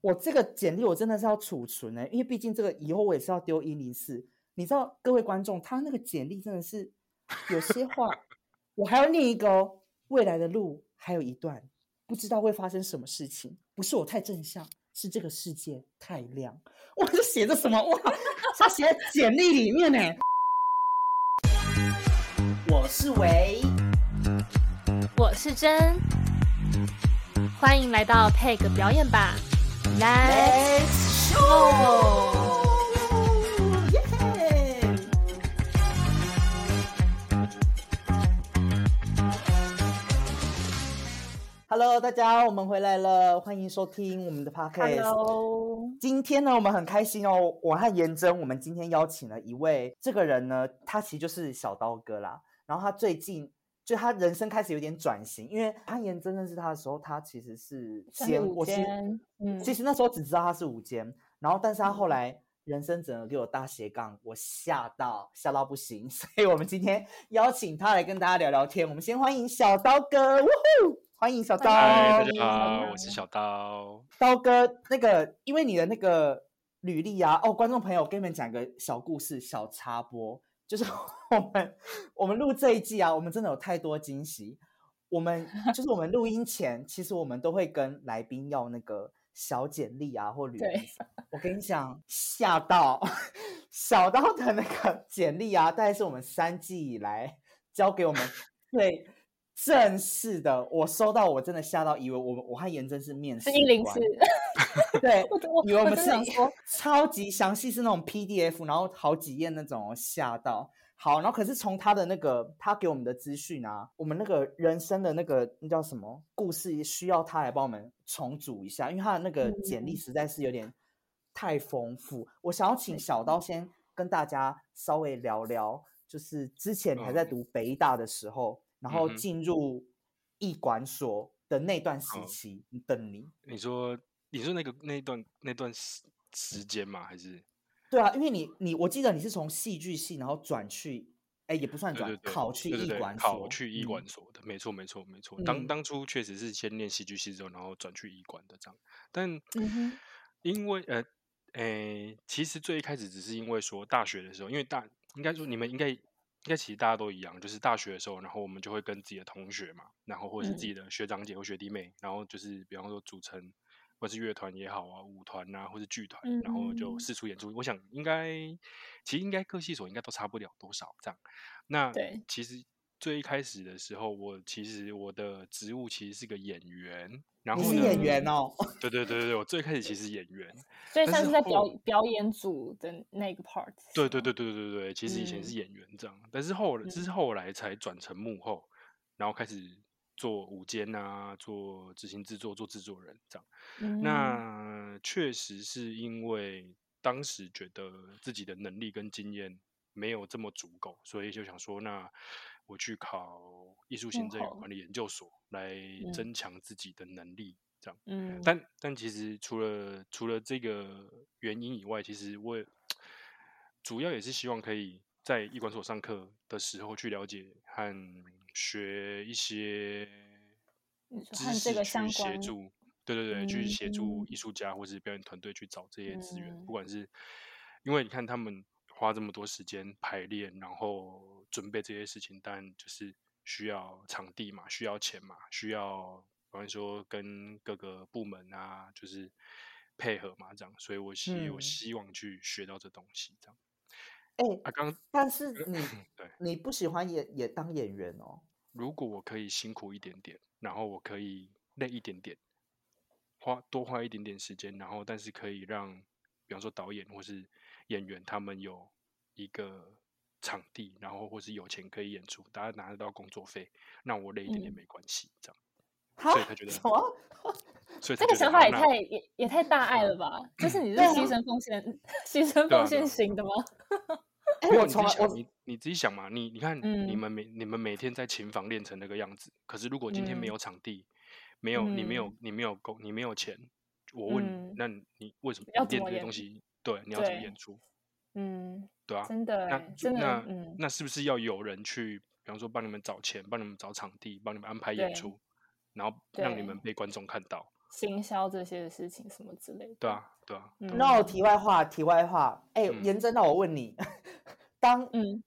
我这个简历我真的是要储存呢，因为毕竟这个以后我也是要丢一零四。你知道，各位观众，他那个简历真的是有些话，我还要念一个哦。未来的路还有一段，不知道会发生什么事情。不是我太正向，是这个世界太亮。哇，这写着什么？哇，他写在简历里面呢。我是维，我是真，欢迎来到配个表演吧。Let's show。Hello，大家，我们回来了，欢迎收听我们的 Podcast。Hello，今天呢，我们很开心哦。我和颜真，我们今天邀请了一位，这个人呢，他其实就是小刀哥啦。然后他最近就他人生开始有点转型，因为攀岩真认识他的时候，他其实是先我其实嗯，其实那时候只知道他是五间，然后但是他后来人生整个给我大斜杠，我吓到吓到不行，所以我们今天邀请他来跟大家聊聊天。我们先欢迎小刀哥，呜呼！欢迎小刀，大家好，我是小刀。刀哥，那个因为你的那个履历啊，哦，观众朋友，我跟你们讲个小故事，小插播，就是我们我们录这一季啊，我们真的有太多惊喜。我们就是我们录音前，其实我们都会跟来宾要那个小简历啊或履历。我跟你讲，吓到小刀的那个简历啊，大概是我们三季以来交给我们最。正式的，我收到，我真的吓到，以为我们我和严真是面试一零四，对，以为我们是说超级详细，是那种 PDF，然后好几页那种，吓到。好，然后可是从他的那个他给我们的资讯啊，我们那个人生的那个那叫什么故事，需要他来帮我们重组一下，因为他的那个简历实在是有点太丰富。我想要请小刀先跟大家稍微聊聊，就是之前你还在读北大的时候。然后进入艺管所的那段时期，等你。你说，你说那个那段那段时时间吗？还是？对啊，因为你你我记得你是从戏剧系，然后转去，哎，也不算转，考去艺管所，考去艺管所的，没错没错没错。当当初确实是先念戏剧系之后，然后转去艺管的这样。但因为呃，哎，其实最一开始只是因为说大学的时候，因为大应该说你们应该。应该其实大家都一样，就是大学的时候，然后我们就会跟自己的同学嘛，然后或者是自己的学长姐或学弟妹，然后就是比方说组成，或是乐团也好啊，舞团啊，或是剧团，然后就四处演出。我想应该，其实应该各系所应该都差不了多少这样。那其实最一开始的时候，我其实我的职务其实是个演员。你是演员哦？对对对对我最开始其实演员，所以算是在表表演组的那个 part。对对对对对对对，其实以前是演员这样，但是后来是后来才转成幕后，然后开始做舞监啊，做执行制作，做制作人这样。那确实是因为当时觉得自己的能力跟经验没有这么足够，所以就想说，那我去考艺术行政与管理研究所。来增强自己的能力，这样。嗯，但但其实除了除了这个原因以外，其实我主要也是希望可以在艺管所上课的时候去了解和学一些知识，去协助。对对对，去协助艺术家或是表演团队去找这些资源，不管是因为你看他们花这么多时间排练，然后准备这些事情，但就是。需要场地嘛，需要钱嘛，需要，比方说跟各个部门啊，就是配合嘛，这样，所以我希我希望去学到这东西，这样。哎，啊，刚，但是你对，你不喜欢演也当演员哦。如果我可以辛苦一点点，然后我可以累一点点，花多花一点点时间，然后但是可以让，比方说导演或是演员他们有一个。场地，然后或是有钱可以演出，大家拿得到工作费，那我累一点点没关系，这样。所以他觉得什么？所以这个想法也太也也太大爱了吧？就是你是牺牲奉献、牺牲奉献型的吗？我从来我你你自己想嘛，你你看你们每你们每天在琴房练成那个样子，可是如果今天没有场地，没有你没有你没有工你没有钱，我问那你为什么要练这些东西？对，你要怎么演出？嗯。对啊，真的，那那那是不是要有人去，比方说帮你们找钱，帮你们找场地，帮你们安排演出，然后让你们被观众看到？行销这些事情什么之类的。对啊，对啊。嗯 no，题外话，题外话，哎、嗯严真，那我问你，当嗯，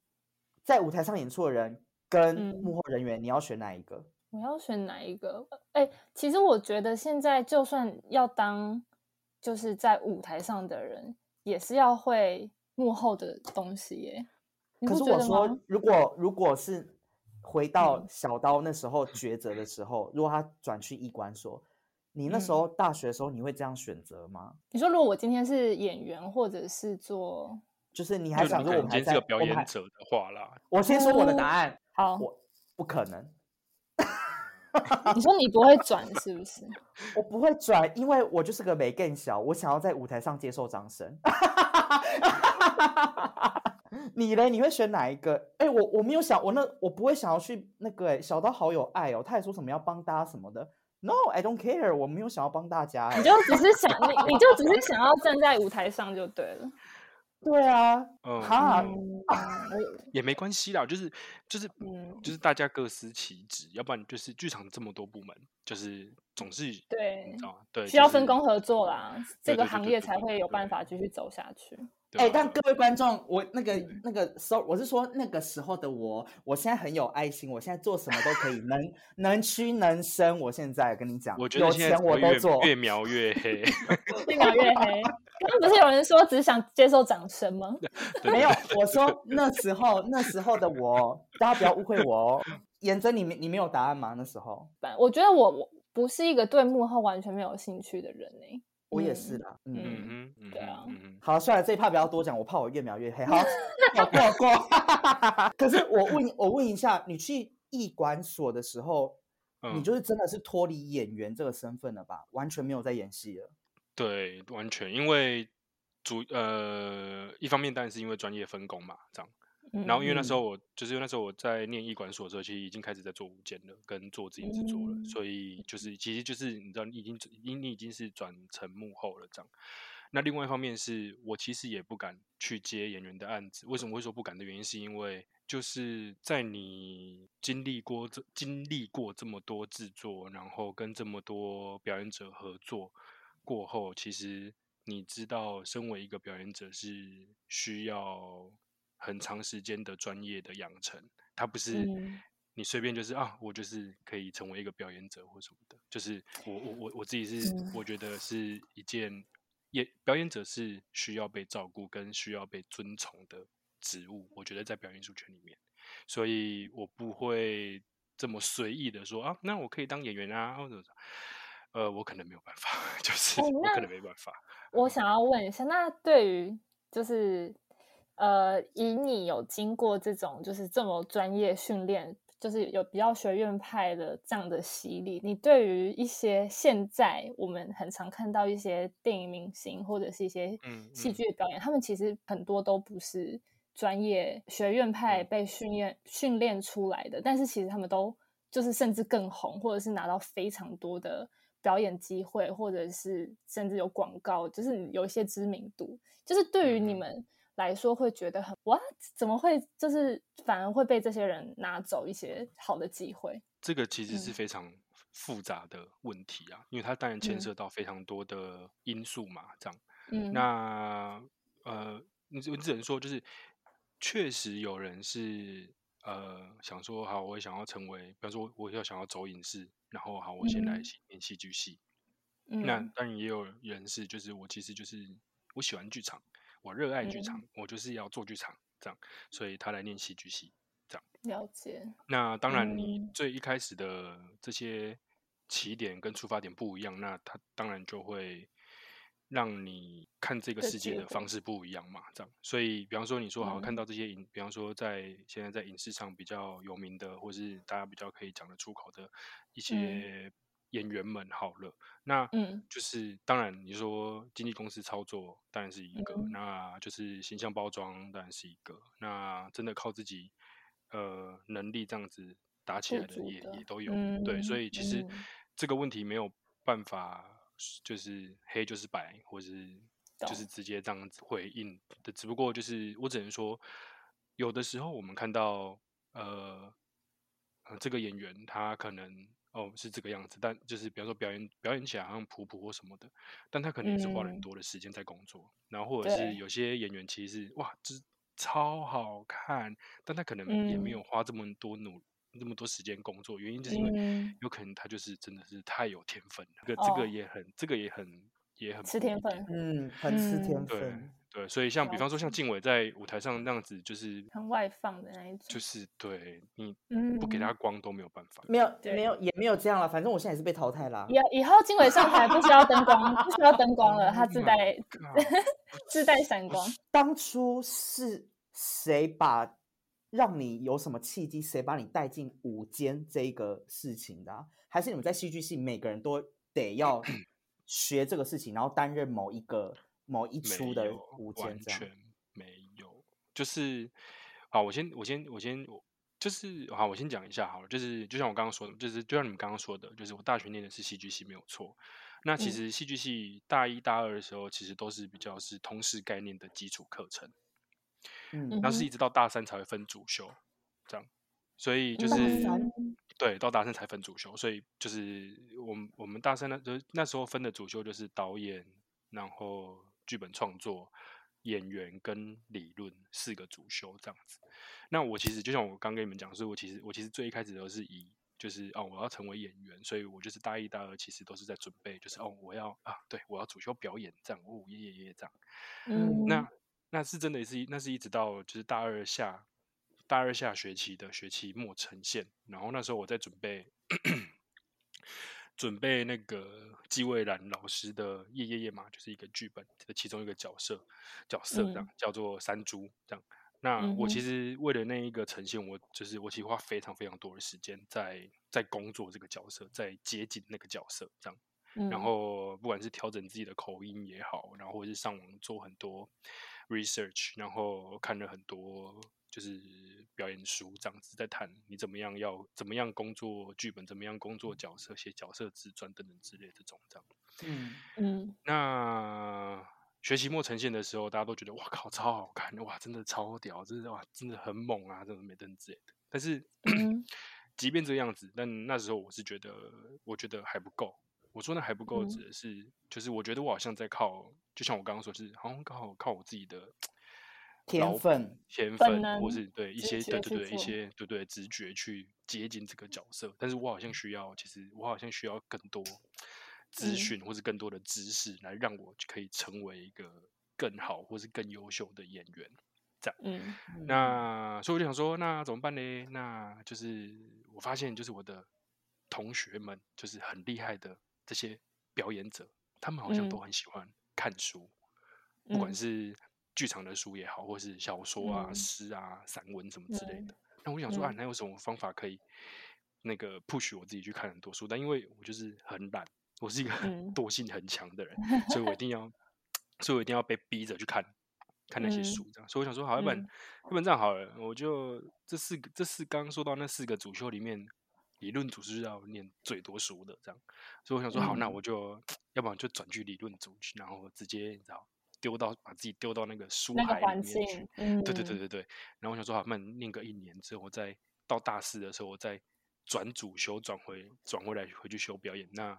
在舞台上演出的人跟嗯幕后人员，你要选哪一个？我要选哪一个？哎、其实我觉得现在就算要当就是在舞台上的人，也是要会幕后的东西耶。可是我说？，如果如果是回到嗯小刀那时候抉择的时候，如果他转去艺馆所，你那时嗯候大学的时候，你会这样选择吗？你说如果我今天是演员，或者是做就是你还想说我们还是个表演者的话啦，我先说我的哦答案，好，我不可能，你说你不会转是不是？我不会转，因为我就是个没更小，我想要在舞台上接受掌声。你嘞？你会选哪一个？哎、我我没有想，我那我不会想要去那个、哎，小刀好有爱哦，他也说什么要帮大家什么的。No，I don't care，我没有想要帮大家、哎，你就只是想你，你就只是想要站在舞台上就对了。对啊，嗯，哈，嗯，也没关系啦，就是就是嗯就是大家各司其职，要不然就是剧场这么多部门，就是总是对你知道吗对，需要分工合作啦，这个行业才会有办法继续走下去。哎、但各位观众，我那个、嗯那个，so 我是说那个时候的我，我现在很有爱心，我现在做什么都可以，能能屈能伸。我现在跟你讲，我觉得有钱我都做。越描越黑。越描越黑。刚刚不是有人说只想接受掌声吗？对没有，我说那时候那时候的我，大家不要误会我哦。颜真，你没你没有答案吗？那时候我觉得我我不是一个对幕后完全没有兴趣的人呢、我也是啦。嗯，嗯嗯对啊好，算了，这一趴不要多讲，我怕我越描越黑。好，过过过。可是我问我问一下，你去艺管所的时候，你嗯就是真的是脱离演员这个身份了吧？完全没有在演戏了。对，完全因为主呃，一方面当然是因为专业分工嘛，这样。然后因为那时嗯。候我就是因为那时候我在念艺管所的时候，其实已经开始在做舞间了，跟做自行制作了，嗯所以就是。其实就是你知道，你已经你你已经是转成幕后了这样。那另外一方面是我其实也不敢去接演员的案子，为什么会说不敢的原因，是因为就是在你经历过这经历过这么多制作，然后跟这么多表演者合作过后，其实你知道，身为一个表演者是需要很长时间的专业的养成，它不是嗯。你随便就是啊，我就是可以成为一个表演者或什么的。就是我我我我自己是、嗯。我觉得是一件也表演者是需要被照顾跟需要被尊崇的职务，我觉得在表演艺术圈里面，所以我不会这么随意的说啊，那我可以当演员啊，或者呃，我可能没有办法，就是、哎我可能没办法。我。想要问一下，那对于就是呃，以你有经过这种就是这么专业训练，就是有比较学院派的这样的洗礼，你对于一些现在我们很常看到一些电影明星或者是一些嗯戏嗯。剧的表演，他们其实很多都不是专业学院派嗯。被训练训练出来的，但是其实他们都就是甚至更红，或者是拿到非常多的表演机会，或者是甚至有广告，就是有一些知名度。就是对于你们来说，会觉得很哇，怎么会就是反而会被这些人拿走一些好的机会？这个其实是嗯非常复杂的问题啊，因为它当然牵嗯涉到非常多的因素嘛，这样。嗯，那呃，你只我只能说，就是确实有人是呃想说，好，我也想要成为，比方说，我要想要走影视，然后好，我先来演戏剧系。嗯那当然也有人是，就是我其实就是我喜欢剧场，我热爱剧嗯。场，我就是要做剧场这样，所以他来念戏剧系。了解，那当然，你嗯。最一开始的这些起点跟出发点不一样，那他当然就会让你看这个世界的方式不一样嘛。这样，所以比方说你说好看嗯。到这些影，比方说在现在在影视上比较有名的，或是大家比较可以讲得出口的一些演员们，好了，那嗯。就是当然你说经纪公司操作当然是一个，嗯。那就是形象包装当然是一个，那真的靠自己呃能力这样子打起来的也的也都。有，对，所嗯以其实嗯。这个问题没有办法就是黑就是白，或是就是直接这样子回应的，只不过就是我只能说，有的时候我们看到呃呃这个演员他可能哦是这个样子，但就是比方说表演表演起来好像普普或什么的，但他可能也是花了很多的时间在工作，然后或者是有些演员其实哇，就是超好看，但他可能也没有花这么多努那么多时间工作，原因就是因为有可能他就是真的是太有天分了，这个这个也很这个也很也很吃天分，嗯，很吃。天分。对，所以像比方说像静伟在舞台上那样子，就是很外放的那一种，就是对你不给他光都没有办法。没有，没有，也没有这样了。反正我现在也是被淘汰啦。以以后静伟上台不需要灯光，不需要灯光了，他自带 自带闪光。当初是谁把让你有什么契机？谁把你带进舞间这个事情的？还是你们在戏剧系每个人都得要 学这个事情，然后担任某一个？某一出的完全。没有，就是好，我先我先我先我就是好，我先讲一下好了，就是就像我刚刚说的，就是就像你们刚刚说的，就是我大学念的是戏剧系没有错。那其实戏剧系大一大二的时候，其实都是比较是通识概念的基础课程，嗯，那是一直到大三才会分主修，这样，所以就是对，到大三才分主修，所以就是我们我们大三那就那时候分的主修就是导演，然后。剧本创作、演员跟理论四个主修这样子。那我其实就像我刚跟你们讲，所以我其实我其实最一开始都是以就是哦，我要成为演员，所以我就是大一、大二其实都是在准备，就是哦，我要啊，对我要主修表演这样，哦，耶耶耶这样。嗯，那那是真的是那是一直到就是大二下大二下学期的学期末呈现，然后那时候我在准备。准备那个季蔚然老师的《夜夜夜》嘛，就是一个剧本的其中一个角色，角色这样叫做山猪这样。那我其实为了那一个呈现，我就是我其实花非常非常多的时间在在工作这个角色，在接近那个角色这样。然后不管是调整自己的口音也好，然后或者是上网做很多 research，然后看了很多。就是表演书这样子，在谈你怎么样要怎么样工作剧本，怎么样工作角色，写角色自传等等之类这种这样。嗯嗯。那学期末呈现的时候，大家都觉得哇靠，超好看，哇，真的超屌，真的哇，真的很猛啊，这种美登之类的。但是，即便这个样子，但那时候我是觉得，我觉得还不够。我说那还不够，指的是就是我觉得我好像在靠，就像我刚刚说，是好像刚好靠我自己的。天分、天分，或是对一些对对对一些对对直觉去接近这个角色，但是我好像需要，其实我好像需要更多资讯或者更多的知识，来让我可以成为一个更好或是更优秀的演员。这样，嗯，那所以我就想说，那怎么办呢？那就是我发现，就是我的同学们，就是很厉害的这些表演者，他们好像都很喜欢看书，不管是。剧场的书也好，或是小说啊、诗啊、散文什么之类的。那我想说啊，那有什么方法可以那个 push 我自己去看很多书？但因为我就是很懒，我是一个惰性很强的人，所以我一定要，所以我一定要被逼着去看看那些书。这样，所以我想说，好，要不然，要不然这样好了，我就这四个，这四刚刚说到那四个主修里面，理论组是要念最多书的，这样。所以我想说，好，那我就 要不然就转去理论组去，然后直接你知道。丢到把自己丢到那个书海里面去，对对对对对。然后我想说，好，那念个一年之后，我再到大四的时候，我再转主修，转回转回来回去修表演。那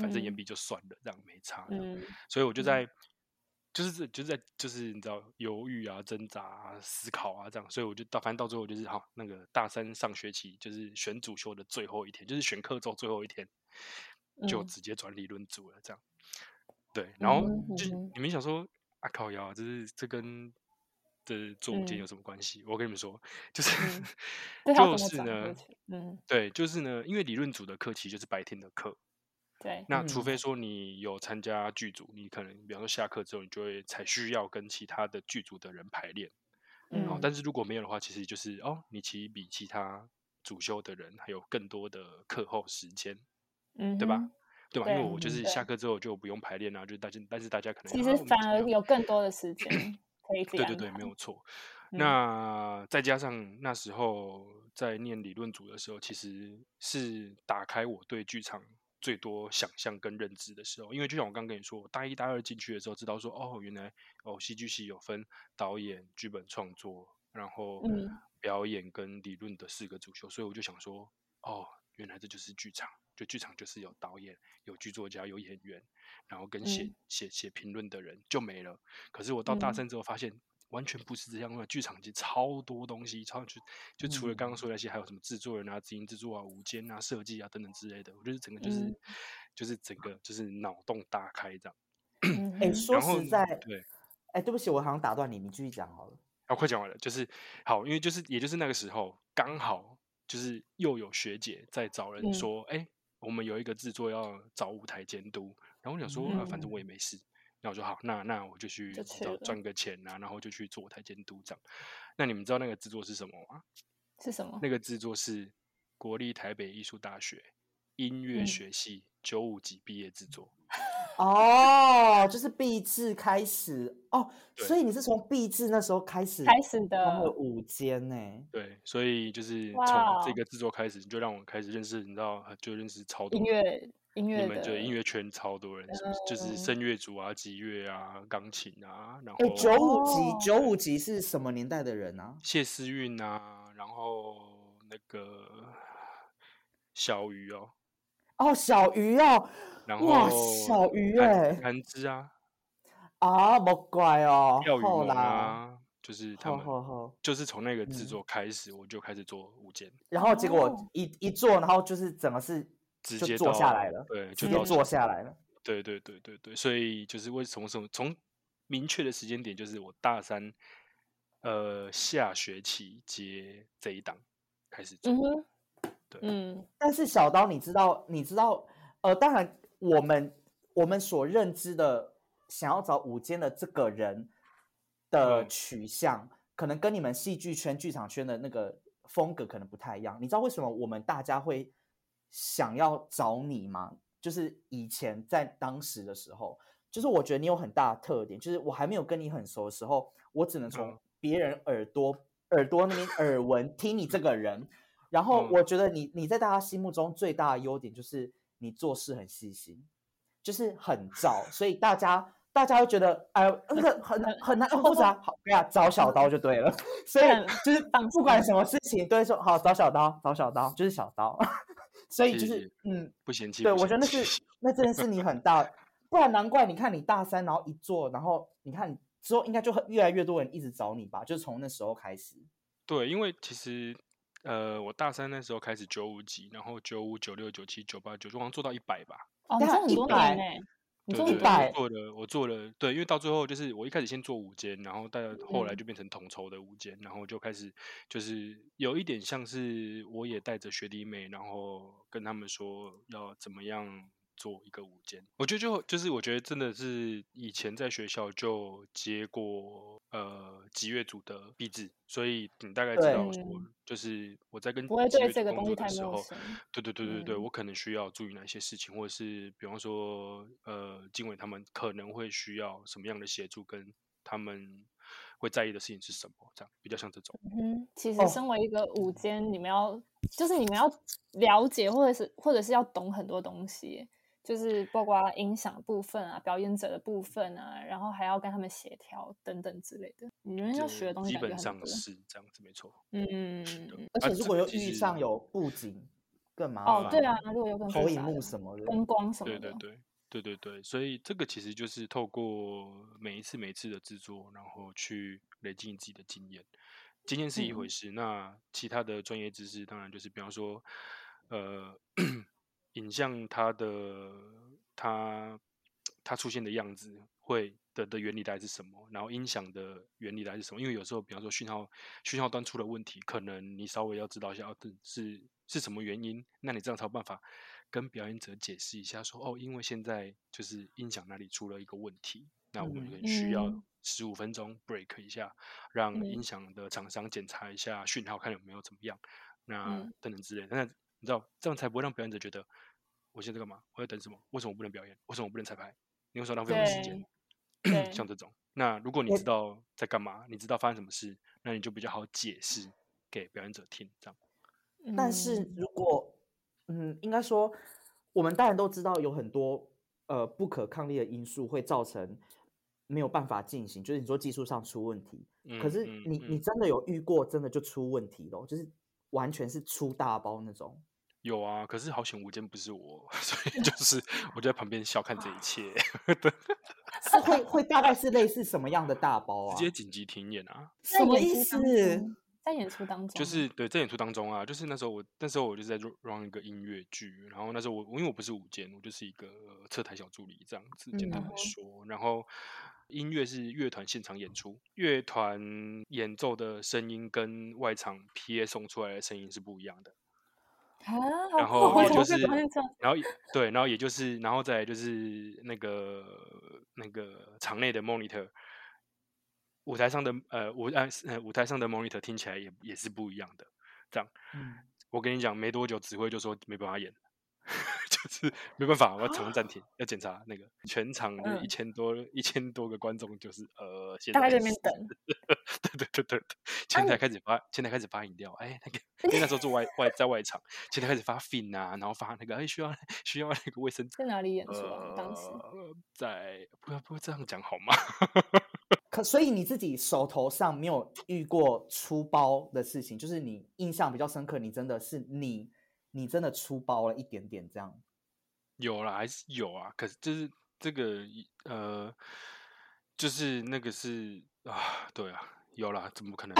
反正演毕就算了，这样没差。所以我就在，就是就是在就是你知道犹豫啊、挣扎啊、思考啊这样。所以我就到反正到最后就是好，那个大三上学期就是选主修的最后一天，就是选课之后最后一天，就直接转理论组了。这样，对。然后就你们想说。啊靠腰，这是这跟的做舞间有什么关系？我跟你们说，就是 就是呢，嗯，对，就是呢，因为理论组的课其实就是白天的课，对。那除非说你有参加剧组，你可能比方说下课之后，你就会才需要跟其他的剧组的人排练，嗯。但是如果没有的话，其实就是哦，你其实比其他主修的人还有更多的课后时间，嗯，对吧？对吧？因为我就是下课之后就不用排练啊，就大家，但是大家可能其实反而有更多的时间可以对对对，没有错。那再加上那时候在念理论组的时候，其实是打开我对剧场最多想象跟认知的时候。因为就像我刚跟你说，我大一、大二进去的时候，知道说哦，原来哦，戏剧系有分导演、剧本创作，然后表演跟理论的四个主修，所以我就想说，哦，原来这就是剧场。就剧场就是有导演、有剧作家、有演员，然后跟写写写评论的人就没了。可是我到大三之后发现。完全不是这样的，剧场其实超多东西，超就就除了刚刚说那些，还有什么制作人啊、执行制作啊、舞间啊、设计啊等等之类的。我觉得整个就是就是整个就是脑洞大开这样。哎，说实在，对，哎，对不起，我好像打断你，你继续讲好了。啊，快讲完了，就是好，因为就是也就是那个时候，刚好就是又有学姐在找人说，哎，我们有一个制作要找舞台监督，然后我想说，啊，反正我也没事。那我说好，那那我就去找赚个钱啊，然后就去做舞台监督这样。那你们知道那个制作是什么吗？是什么？那个制作是国立台北艺术大学音乐学系九五级毕业制作。哦，就是毕制开始哦，所以你是从毕制那时候开始开始的五间呢？对，所以就是从这个制作开始，就让我开始认识，你知道，就认识超多音乐。音乐你们就音乐圈超多人，就是声乐组啊、吉乐啊、钢琴啊，然后九五级九五级是什么年代的人啊？谢思韵啊，然后那个小鱼哦，哦小鱼哦，然后小鱼哎，韩之啊，啊莫怪哦，钓鱼梦啊，就是他们，就是从那个制作开始，我就开始做舞间，然后结果一一做，然后就是整个是。直接做下来了，对，直接做下来了。对对对对对，所以就是为从什么从明确的时间点，就是我大三呃下学期接这一档开始做。对，嗯。但是小刀，你知道，你知道，呃，当然我们我们所认知的想要找午间的这个人的取向，可能跟你们戏剧圈、剧场圈的那个风格可能不太一样。你知道为什么我们大家会？想要找你吗？就是以前在当时的时候，就是我觉得你有很大的特点，就是我还没有跟你很熟的时候，我只能从别人耳朵耳朵那边耳闻听你这个人，然后我觉得你你在大家心目中最大的优点就是你做事很细心，就是很早，所以大家大家会觉得哎那个很很难或者好对啊找小刀就对了，所以就是不管什么事情都会说好找小刀找小刀就是小刀。所以就是，嗯，不嫌弃。对，我觉得那是那真的是你很大，不然难怪你看你大三，然后一做，然后你看之后应该就很越来越多人一直找你吧，就是从那时候开始。对，因为其实呃，我大三那时候开始九五级，然后九五、九六、九七、九八、九九，好像做到一百吧。哦，很多年呢。对对，做了，我做了，对，因为到最后就是我一开始先做五间，然后到后来就变成统筹的五间，然后就开始就是有一点像是我也带着学弟妹，然后跟他们说要怎么样。做一个午间，我觉得就就是我觉得真的是以前在学校就接过呃吉乐组的壁纸，所以你大概知道说，就是我在跟不会对这个东西太陌生。对对对对对，我可能需要注意哪些事情，或者是比方说呃经纬他们可能会需要什么样的协助，跟他们会在意的事情是什么，这样比较像这种。嗯，其实身为一个舞间，你们要就是你们要了解，或者是或者是要懂很多东西。就是包括音响部分啊，表演者的部分啊，然后还要跟他们协调等等之类的。你们要学的东西基本上是这样子，没错。嗯，而且如果又遇上有布景，更麻烦。哦，对啊，如果有投影幕什么的，灯光什么的。对对对对对对，所以这个其实就是透过每一次每一次的制作，然后去累积自己的经验。经验是一回事，那其他的专业知识，当然就是比方说，呃。影像它的它它出现的样子会的的原理大概是什么？然后音响的原理大概是什么？因为有时候，比方说讯号讯号端出了问题，可能你稍微要知道一下，哦，是是什么原因？那你这样才有办法跟表演者解释一下，说哦，因为现在就是音响那里出了一个问题，那我们需要十五分钟 break 一下，让音响的厂商检查一下讯号，看有没有怎么样，那等等之类。那你知道，这样才不会让表演者觉得。我现在干嘛？我在等什么？为什么我不能表演？为什么我不能彩排？你为什么浪费我的时间？像这种，那如果你知道在干嘛，你知道发生什么事，那你就比较好解释给表演者听。这样。但是如果，嗯，应该说，我们当然都知道有很多呃不可抗力的因素会造成没有办法进行，就是你说技术上出问题。可是你你真的有遇过真的就出问题咯，就是完全是出大包那种。有啊，可是好险无间不是我，所以就是我就在旁边笑看这一切。是会会大概是类似什么样的大包啊？直接紧急停演啊？什么意思？在演出当中，就是对，在演出当中啊，就是那时候我那时候我就在 run 一个音乐剧，然后那时候我因为我不是舞监，我就是一个侧台小助理这样子，简单来说，然后音乐是乐团现场演出，乐团演奏的声音跟外场 PA 送出来的声音是不一样的。然后也就是，然后对，然后也就是，然后再就是那个那个场内的 monitor，舞台上的呃舞呃舞台上的 monitor 听起来也也是不一样的。这样，我跟你讲，没多久指挥就说没办法演。就是没办法，我要场暂停，要检查那个全场的一千多一千多个观众，就是呃，大家在那边等。对对对对，前台开始发，前台开始发饮料，哎，那个因为那时候做外外在外场，前台开始发 fin 啊，然后发那个哎需要 需要那个卫生纸。在哪里演出啊？当时在不要不要这样讲好吗？可所以你自己手头上没有遇过出包的事情，就是你印象比较深刻，你真的是你。你真的出包了一点点，这样有了还是有啊？可是就是这个呃，就是那个是啊，对啊，有了，怎么可能？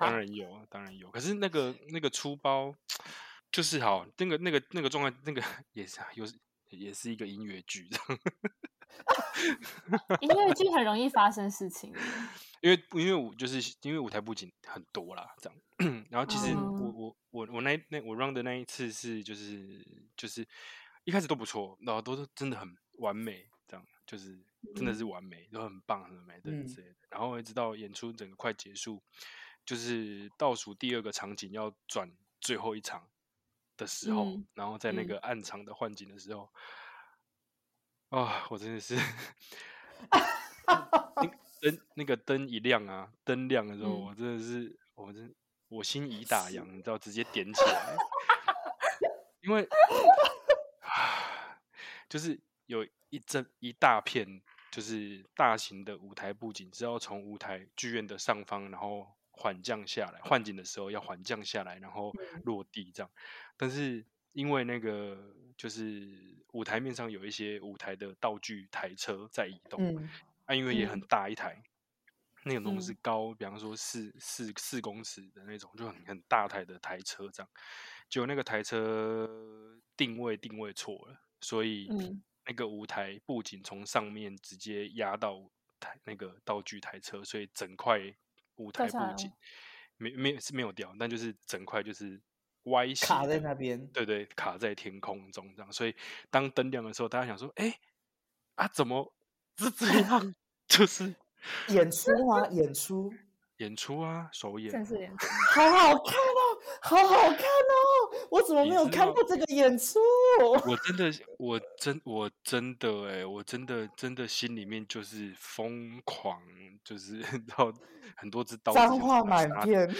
当然有，当然有。可是那个那个出包就是好，那个那个那个状态，那个 也是有，也是一个音乐剧，音乐剧很容易发生事情，因为因为我就是因为舞台布景很多啦，这样。然后其实我我我我那那我 run 的那一次是就是就是一开始都不错，然后都是真的很完美，这样就是真的是完美，都很棒很美的之类的。然后一直到演出整个快结束，就是倒数第二个场景要转最后一场的时候，然后在那个暗场的换景的时候，啊，我真的是，灯那个灯一亮啊，灯亮的时候，我真的是我真。我心已打烊，你知道，直接点起来，因为 就是有一阵一大片，就是大型的舞台布景是要从舞台剧院的上方，然后缓降下来，换景的时候要缓降下来，然后落地这样。但是因为那个就是舞台面上有一些舞台的道具台车在移动，啊，因为也很大一台。那种东西高，比方说四四四公尺的那种，就很很大台的台车这样，就那个台车定位定位错了，所以那个舞台布景从上面直接压到台那个道具台车，所以整块舞台布景。没没是没有掉，但就是整块就是歪斜卡在那边，对对，卡在天空中这样，所以当灯亮的时候，大家想说，哎啊，怎么是这样？就是。演出 啊，演出，演出啊，首演，正式演出，好好看哦，好好看哦！我怎么没有看过这个演出？我真的，我真，我真的，哎，我真的，真的心里面就是疯狂，就是然后很多只刀，脏话满天。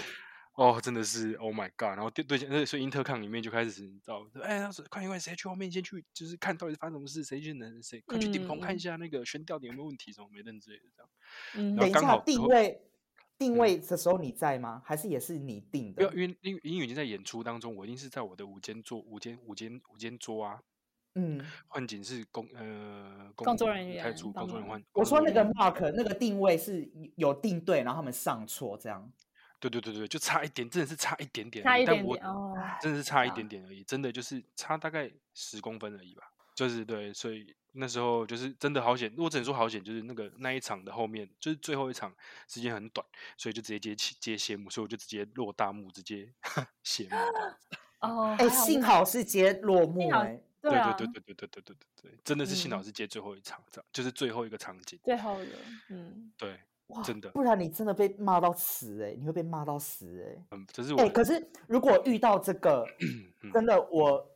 哦，真的是，Oh my God！然后对对，那所以 Intercom 里面就开始，你知道，哎，当时快快谁去后面先去，就是看到底发生什么事，谁去能谁，快去顶棚看一下那个悬吊点有没有问题，什么没认之类的这样。嗯，等一下定位定位的时候你在吗？还是也是你定的？因为因为因为已经在演出当中，我一定是在我的午间桌、午间午间午间桌啊。嗯，换景是工呃工作人员，台主工作人员换。我说那个 Mark 那个定位是有定对，然后他们上错这样。对对对对，就差一点，真的是差一点点，差一点点哦，真的是差一点。点而已，真的就是差大概十公分而已吧，就是对，所以那时候就是真的好险，我只能说好险，就是那个那一场的后面，就是最后一场时间很短，所以就直接接接谢幕，所以我就直接落大幕，直接 谢幕。哦，哎，幸好是接落幕，哎，对对对对对对对对对对，真的是幸好是接最后一场，这样就是最后一个场景，最后的，嗯，对。真的，不然你真的被骂到死哎！你会被骂到死哎！嗯，这是我。哎，可是如果遇到这个，真的，我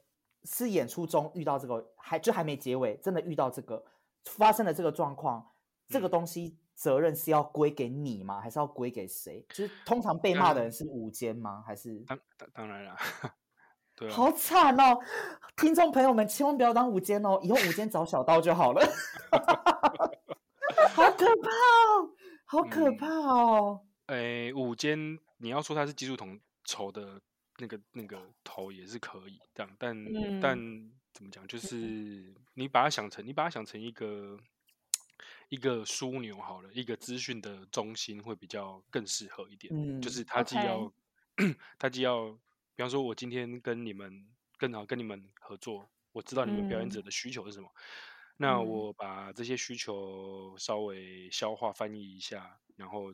是演出中遇到这个，还就还没结尾，真的遇到这个发生了这个状况，这个东西责任是要归给你吗？还是要归给谁？就是通常被骂的人是午间吗？还是当当当然了，对，好惨哦！听众朋友们，千万不要当午间哦，以后午间找小刀就好了，好可怕哦！好可怕哦！诶，午间你要说它是技术统筹的那个那个头也是可以这样，但但怎么讲，就是你把它想成，你把它想成一个一个枢纽好了，一个资讯的中心会比较更适合一点。嗯，就是它既要它既要，比方说，我今天跟你们更好跟你们合作，我知道你们表演者的需求是什么，那我把这些需求稍微消化翻译一下，然后。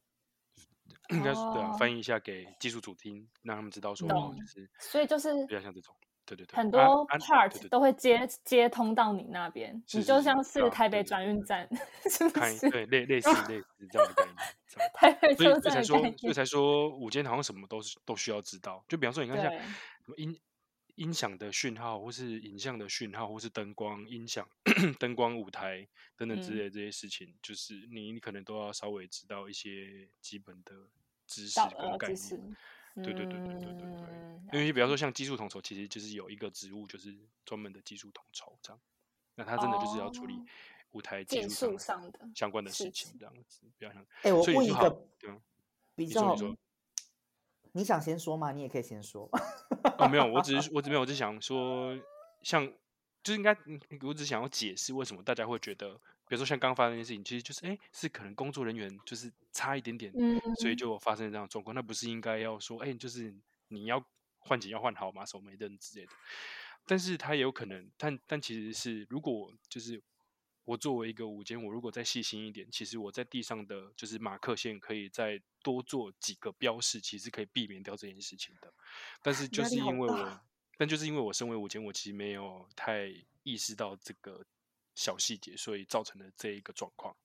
应该是对啊，翻译一下给技术组听，让他们知道说，就是，所以就是比较像这种，对对对，很多 part 都会接接通到你那边，你就像是台北转运站，是不是？对，类 类似类似这样的概念。台北所以才说，所以才说，午间好像什么都是都需要知道。就比方说，你看像什么音音响的讯号，或是影像的讯号，或是灯光、音响、灯光、舞台等等之类这些事情，就是你你可能都要稍微知道一些基本的。知识跟概念，对对对对对对对，因为比方说像技术统筹，其实就是有一个职务，就是专门的技术统筹这样。那他真的就是要处理舞台技术上的相关的事情这样子，比较像。哎，我问一个比较，你想先说吗？你也可以先说。哦，没有，我只是我只没有，我只想说，像就是应该，我只想要解释为什么大家会觉得。比如说像刚发生那件事情，其实就是哎，是可能工作人员就是差一点点，所以就发生这样状况。那不是应该要说哎，就是你要换景要换好吗？手没灯之类的。但是他也有可能，但但其实是如果就是我作为一个舞间，我如果再细心一点，其实我在地上的就是马克线可以再多做几个标示，其实可以避免掉这件事情的。但是就是因为我，但就是因为我身为舞间，我其实没有太意识到这个。小细节，所以造成了这一个状况，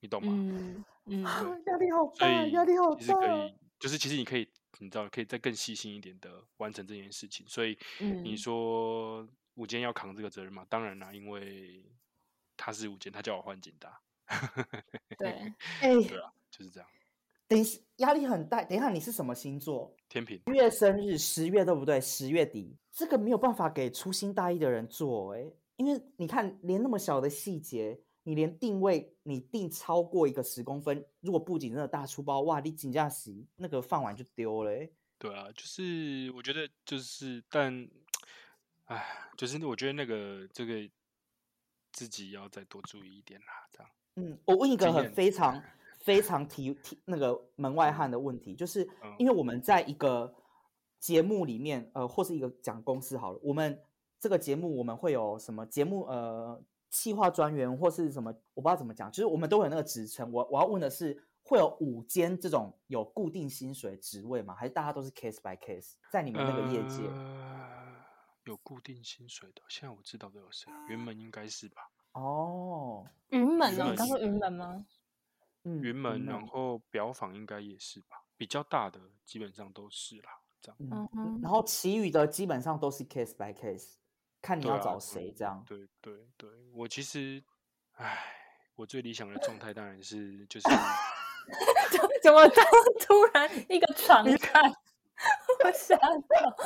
你懂吗？嗯嗯，压力好大，压力好大。其实可以，就是其实你可以，你知道，可以再更细心一点的完成这件事情。所以你说午间要扛这个责任吗？当然啦，因为他是午间，他叫我换景的。对，哎，对啊，就是这样。等压力很大。等一下，你是什么星座？天平。月生日十月对不对？十月底，这个没有办法给粗心大意的人做，哎。因为你看，连那么小的细节，你连定位你定超过一个十公分，如果布景真的大粗包，哇，你紧架席那个饭碗就丢了。对啊，就是我觉得就是，但，哎，就是我觉得那个这个自己要再多注意一点啦，这样。嗯，我问一个很非常非常提提那个门外汉的问题，就是因为我们在一个节目里面，呃，或是一个讲公司好了，我们。这个节目我们会有什么节目？呃，企划专员或是什么？我不知道怎么讲，就是我们都有那个职称。我我要问的是，会有五间这种有固定薪水职位吗？还是大家都是 case by case？在你们那个业界有固定薪水的？现在我知道都有谁？云门应该是吧？哦，云门哦，你刚说云门吗？嗯，云门，然后表坊应该也是吧？比较大的基本上都是啦，这样。嗯然后其余的基本上都是 case by case。看你要找谁这样？对对对，我其实，唉，我最理想的状态当然是就是，怎么突突然一个 传看，我想到，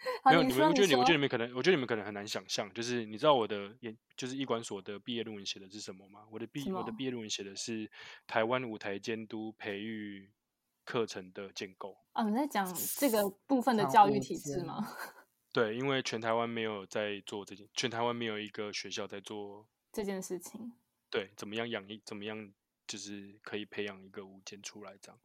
没有你们，我觉得你，我觉得你们可能，我觉得你们可能很难想象，就是你知道我的研，就是医管所的毕业论文写的是什么吗？我的毕我的毕业论文写的是台湾舞台监督培育课程的建构。啊，你在讲这个部分的教育体制吗？对，因为全台湾没有在做这件，全台湾没有一个学校在做这件事情。对，怎么样养一，怎么样就是可以培养一个舞监出来，这样。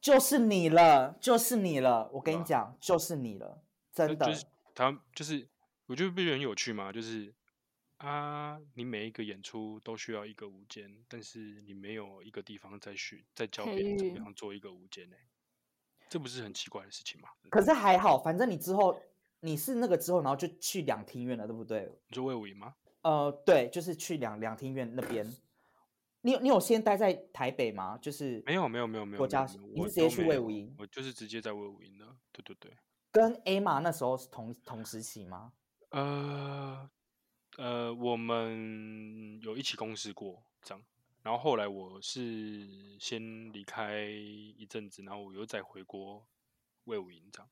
就是你了，就是你了，我跟你讲，就是你了，真的。就是他，就是我觉得不觉得很有趣吗？就是啊，你每一个演出都需要一个舞间，但是你没有一个地方再去再教别人怎么样做一个舞间呢？这不是很奇怪的事情吗？可是还好，反正你之后。你是那个之后，然后就去两厅院了，对不对？你说魏武营吗？呃，对，就是去两两厅院那边。你有你有先待在台北吗？就是没有没有没有没有。国家，你是直接去魏武营？我就是直接在魏武营的。对对对。跟 A 玛那时候是同同时期吗？呃呃，我们有一起共事过这样。然后后来我是先离开一阵子，然后我又再回国魏武营这样。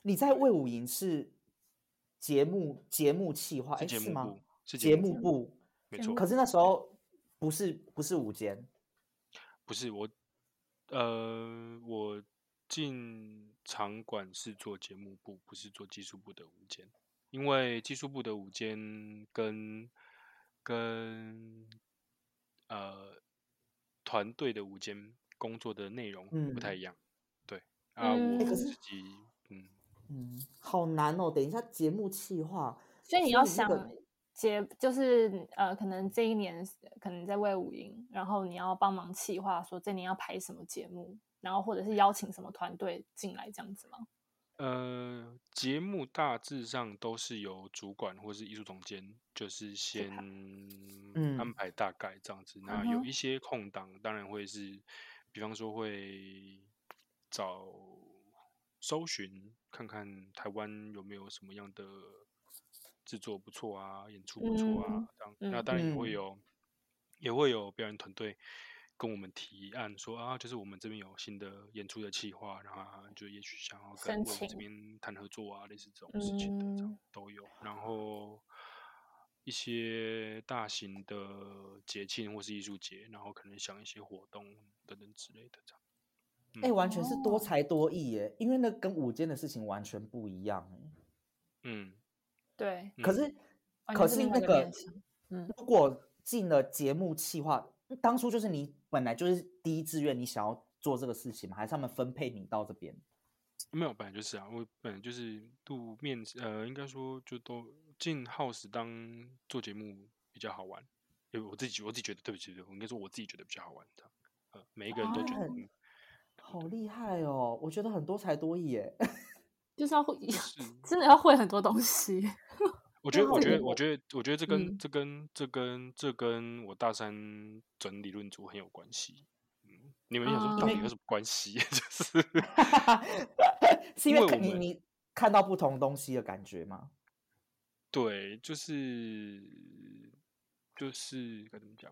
你在魏武营是节目节目企划，哎是吗？是节目部，没错。可是那时候不是不是午间，不是我，呃，我进场馆是做节目部，不是做技术部的午间，因为技术部的午间跟跟呃团队的午间工作的内容不太一样。对啊，我自己嗯嗯，好难哦。等一下节目企划，所以你要想。节就是呃，可能这一年可能在为五营，然后你要帮忙企划，说这年要拍什么节目，然后或者是邀请什么团队进来这样子吗？呃，节目大致上都是由主管或是艺术总监，就是先安排大概这样子。那有一些空档，当然会是，比方说会找搜寻看看台湾有没有什么样的。制作不错啊，演出不错啊，这样那当然也会有，也会有表演团队跟我们提案说啊，就是我们这边有新的演出的计划，然后就也许想要跟我们这边谈合作啊，类似这种事情的这样都有。然后一些大型的节庆或是艺术节，然后可能想一些活动等等之类的这样。哎，完全是多才多艺耶，因为那跟午间的事情完全不一样嗯。对，可是，可是那个，嗯，如果进了节目企划，当初就是你本来就是第一志愿，你想要做这个事情吗？还是他们分配你到这边？没有，本来就是啊，我本来就是度面，呃，应该说就都进 house 当做节目比较好玩，因为我自己我自己觉得，对不起，我应该说我自己觉得比较好玩的，呃，每一个人都觉得，好厉害哦，我觉得很多才多艺耶。就是要会，真的要会很多东西。我觉得，我觉得，我觉得，我觉得这跟这跟这跟这跟我大三整理论组很有关系。嗯，你们想说到底有什么关系？就是是因为你你看到不同东西的感觉吗？对，就是就是该怎么讲？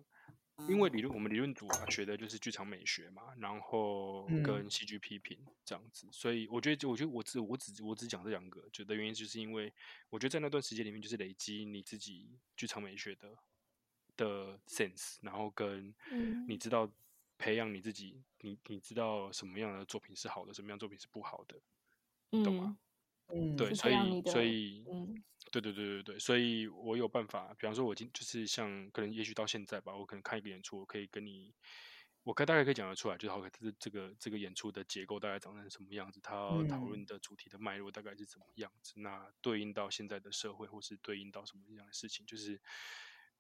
因为理论，我们理论组啊学的就是剧场美学嘛，然后跟。戏剧批评这样子，所以我觉得，我觉得我只我只我只讲这两个，觉得原因就是因为我觉得在那段时间里面，就是累积你自己剧场美学的的 sense，然后跟你知道培养你自己，你你知道什么样的作品是好的，什么样作品是不好的，懂吗？嗯，对，所以所以，嗯，对对对对对，所以我有办法，比方说，我今就是像可能也许到现在吧，我可能看一个演出，我可以跟你，我可大概可以讲得出来，就是好，这这个这个演出的结构大概长成什么样子，它讨论的主题的脉络大概是怎么样子，那对应到现在的社会，或是对应到什么样的事情，就是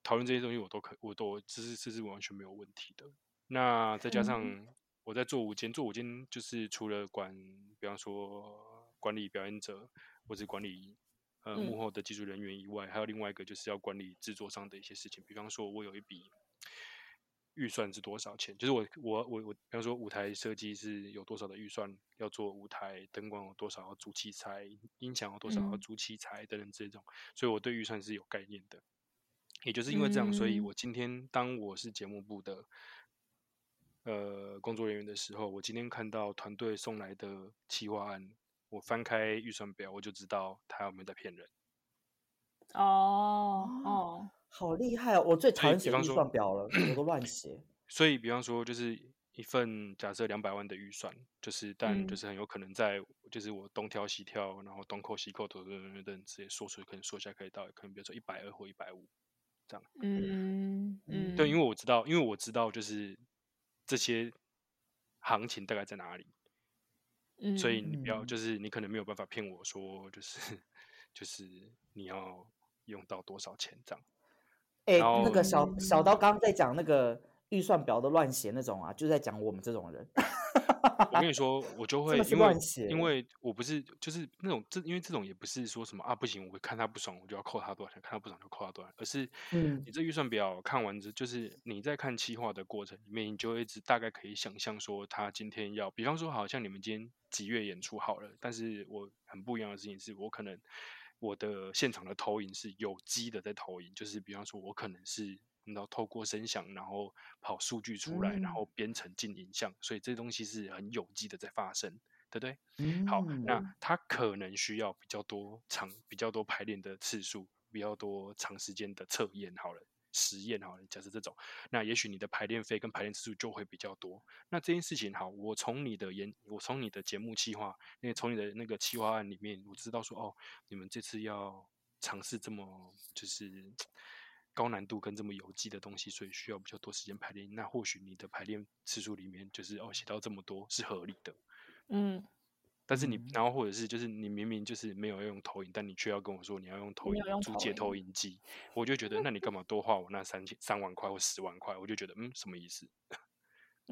讨论这些东西，我都可，我都这是这是完全没有问题的。那再加上我在做午间，做午间就是除了管，比方说。管理表演者，或是管理呃幕后的技术人员以外，还有另外一个就是要管理制作上的一些事情。比方说，我有一笔预算是多少钱？就是我我我我，比方说舞台设计是有多少的预算要做舞台灯光有多少要租器材，音响有多少要租器材等等这种，所以我对预算是有概念的。也就是因为这样，所以我今天当我是节目部的呃工作人员的时候，我今天看到团队送来的企划案。我翻开预算表，我就知道他有没有在骗人。哦哦，好厉害哦！我最讨厌写预算表了，我都乱写。所以，比方说，就是一份假设两百万的预算，就是但就是很有可能在，就是我东挑西挑，然后东扣西扣，等等等等，直接说出可能说下可以到，可能比如说一百二或一百五这样。嗯嗯，对，因为我知道，因为我知道，就是这些行情大概在哪里。所以你不要，就是你可能没有办法骗我说，就是 就是你要用到多少钱这样。哎，那个小小刀刚刚在讲那个预算表都乱写那种啊，就在讲我们这种人。我跟你 说，我就会因为因为我不是就是那种这，因为这种也不是说什么啊不行，我会看他不爽，我就要扣他多少钱，看他不爽就扣他多少钱，而是嗯，你这预算表看完之，就是你在看企划的过程里面，你就一直大概可以想象说他今天要，比方说好像你们今天几月演出好了，但是我很不一样的事情是我可能我的现场的投影是有机的在投影，就是比方说我可能是。然后透过声响，然后跑数据出来，然后编程进影像，所以这东西是很有机的在发生，对不对？好，那它可能需要比较多长、比较多排练的次数，比较多长时间的测验。好了，实验哈，假设这种，那也许你的排练费跟排练次数就会比较多。那这件事情好，我从你的演，我从你的节目计划，因为从你的那个企划案里面，我知道说哦，你们这次要尝试这么就是高难度跟这么有机的东西，所以需要比较多时间排练。那或许你的排练次数里面就是哦写到这么多是合理的，嗯。但是你，然后或者是就是你明明就是没有用投影，但你却要跟我说你要用投影租借投影机，我就觉得那你干嘛多花我那三千三万块或十万块？我就觉得嗯什么意思？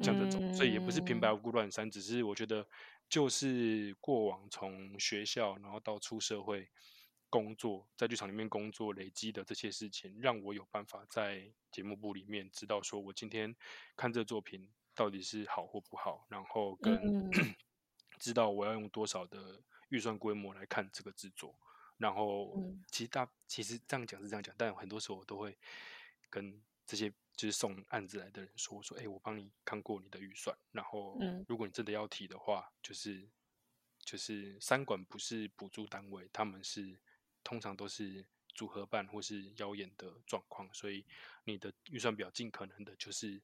像 这种，所以也不是平白无故乱删，只是我觉得就是过往从学校然后到出社会工作，在剧场里面工作累积的这些事情，让我有办法在节目部里面知道说我今天看这作品到底是好或不好，然后跟。知道我要用多少的预算规模来看这个制作，然后其实大其实这样讲是这样讲，但很多时候我都会跟这些就是送案子来的人说说，哎，我帮你看过你的预算，然后如果你真的要提的话，就是就是三管不是补助单位，他们是通常都是组合办或是邀演的状况，所以你的预算表尽可能的就是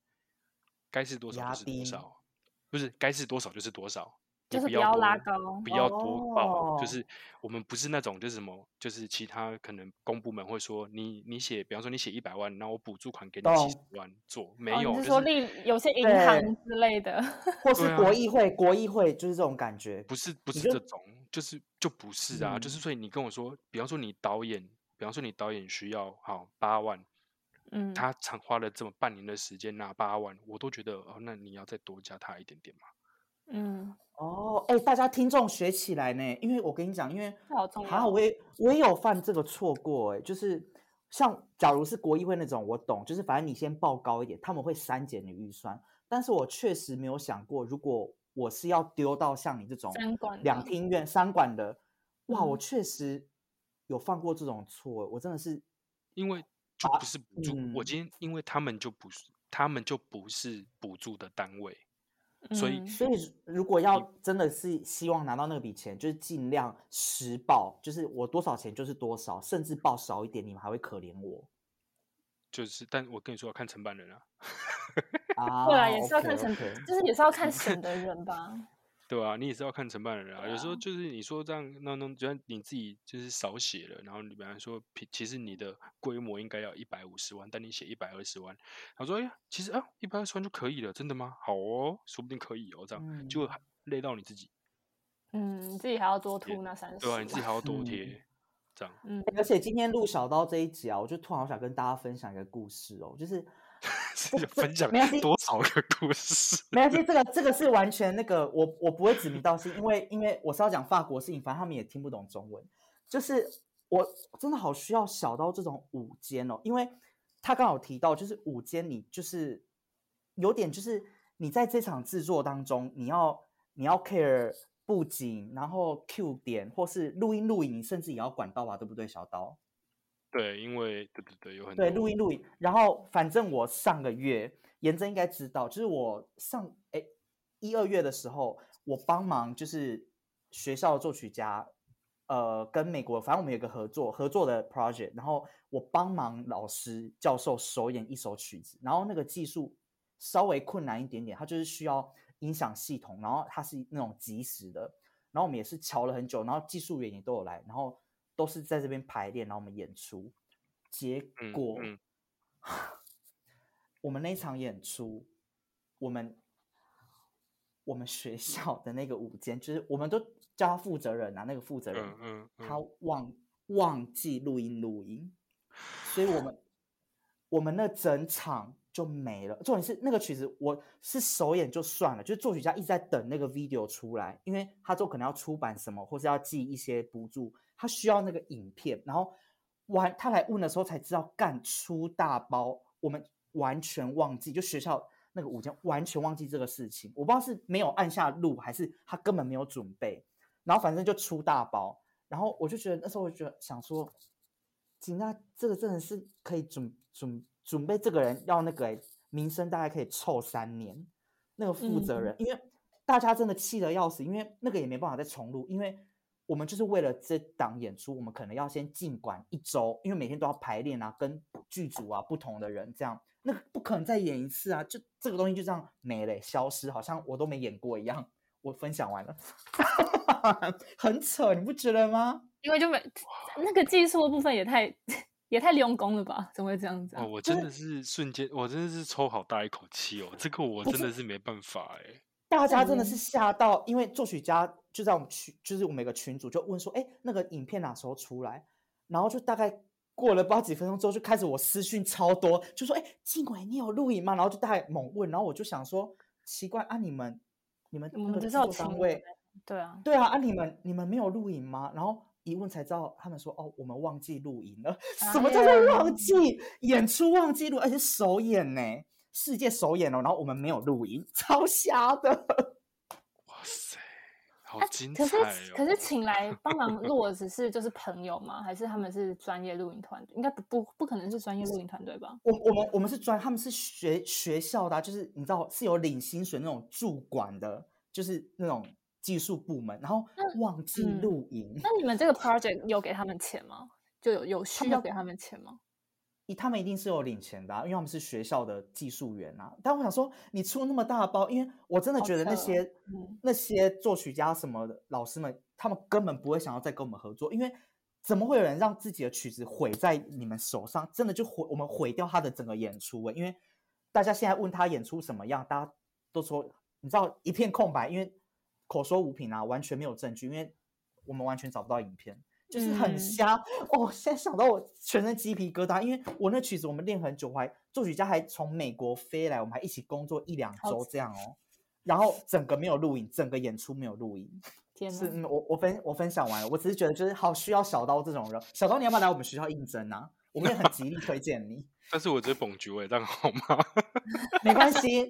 该是多少就是多少，不是该是多少就是多少。就是不要拉高，不要多报。就是我们不是那种，就是什么，就是其他可能公部门会说，你你写，比方说你写一百万，那我补助款给你七十万做，没有。是说利有些银行之类的 或是国议会，国议会就是这种感觉。不是不是这种，就是就不是啊，就是所以你跟我说，比方说你导演，比方说你导演需要好八万，嗯，他长花了这么半年的时间拿八万，我都觉得哦，那你要再多加他一点点嘛。嗯。哦，哎，大家听众学起来呢，因为我跟你讲，因为还好，我也我也有犯这个错过，哎，就是像假如是国议会那种，我懂，就是反正你先报高一点，他们会删减你预算，但是我确实没有想过，如果我是要丢到像你这种两厅院三馆的，哇，我确实有犯过这种错，我真的是因为就不是补助，我今天因为他们就不是，他们就不是补助的单位。所以，所以如果要真的是希望拿到那笔钱，就是尽量实报，就是我多少钱就是多少，甚至报少一点，你们还会可怜我。就是，但我跟你说，要看承办人啊。啊，对啊，也是要看承，就是也是要看审的人吧。对啊，你也是要看承办人啊。有时候就是你说这样，那那，觉得你自己就是少写了，然后你比方说，其实你的规模应该要一百五十万，但你写一百二十万，他说：“哎呀，其实啊，一百二十万就可以了，真的吗？好哦，说不定可以哦，这样就累到你自己。嗯，你自己还要多吐那三十，对啊，你自己还要多 贴，这样。嗯，而且今天录小刀这一集啊，我就突然好想跟大家分享一个故事哦，就是。分享多少个故事？没关系，这个这个是完全那个，我我不会指名道姓，因为因为我是要讲法国事情，反正他们也听不懂中文。就是我真的好需要小到这种午间哦，因为他刚好提到，就是午间你就是有点就是你在这场制作当中，你要你要 care 布景，然后 Q 点或是录音录影，甚至也要管到吧，对不对，小刀？对，因为对对对，有很多对录音录音，然后反正我上个月严真应该知道，就是我上哎一二月的时候，我帮忙就是学校的作曲家，呃，跟美国反正我们有个合作合作的 project，然后我帮忙老师教授首演一首曲子，然后那个技术稍微困难一点点，它就是需要音响系统，然后它是那种即时的，然后我们也是瞧了很久，然后技术员也都有来，然后。都是在这边排练，然后我们演出。结果，我们那场演出，我们我们学校的那个舞间，就是我们都叫他负责人啊，那个负责人，他忘忘记录音录音，所以我们我们那整场就没了。重点是那个曲子，我是首演就算了，就是作曲家一直在等那个 video 出来，因为他都可能要出版什么，或是要寄一些补助。他需要那个影片，然后完他来问的时候才知道干出大包，我们完全忘记，就学校那个午间完全忘记这个事情，我不知道是没有按下录，还是他根本没有准备，然后反正就出大包，然后我就觉得那时候我就觉得想说，景那这个真的是可以准准准备这个人要那个名声大概可以臭三年，那个负责人，因为大家真的气得要死，因为那个也没办法再重录，因为。我们就是为了这档演出，我们可能要先进馆一周，因为每天都要排练啊，跟剧组啊不同的人这样，那不可能再演一次啊，就这个东西就这样没了，消失，好像我都没演过一样。我分享完了，很扯，你不觉得吗？因为就没那个技术的部分也太也太用功了吧？怎么会这样子？哦，我真的是瞬间，我真的是抽好大一口气哦，这个我真的是没办法哎。大家真的是吓到，因为作曲家就在我们群，就是我们每个群组就问说，哎，那个影片哪时候出来？然后就大概过了不知道几分钟之后，就开始我私讯超多，就说，哎，静伟你有录影吗？然后就大概猛问，然后我就想说，奇怪啊，你们你们那个制作单位，对啊，对啊，啊你们你们没有录影吗？然后一问才知道，他们说，哦，我们忘记录影了。什么叫做忘记演出忘记录，而且首演呢？世界首演哦，然后我们没有录音，超瞎的。哇塞，好精彩哦！可是可是，请来帮忙录的只是就是朋友吗？还是他们是专业录音团队？应该不不不可能是专业录音团队吧？我我们我们是专，他们是学学校的，就是你知道是有领薪水那种驻管的，就是那种技术部门，然后忘记录音。那你们这个 project 有给他们钱吗？就有有需要给他们钱吗？他们一定是有领钱的，因为他们是学校的技术员啊。但我想说，你出那么大的包，因为我真的觉得那些那些作曲家什么的老师们，他们根本不会想要再跟我们合作，因为怎么会有人让自己的曲子毁在你们手上？真的就毁我们毁掉他的整个演出因为大家现在问他演出什么样，大家都说你知道一片空白，因为口说无凭啊，完全没有证据，因为我们完全找不到影片。就是很瞎哦！现在想到我全身鸡皮疙瘩，因为我那曲子我们练很久，还作曲家还从美国飞来，我们还一起工作一两周这样哦。然后整个没有录影，整个演出没有录影。天是，我我分我分享完了，我只是觉得就是好需要小刀这种人。小刀，你要不要来我们学校应征啊？我们也很极力推荐你。但是我直接捧局位，这样好吗？没关系，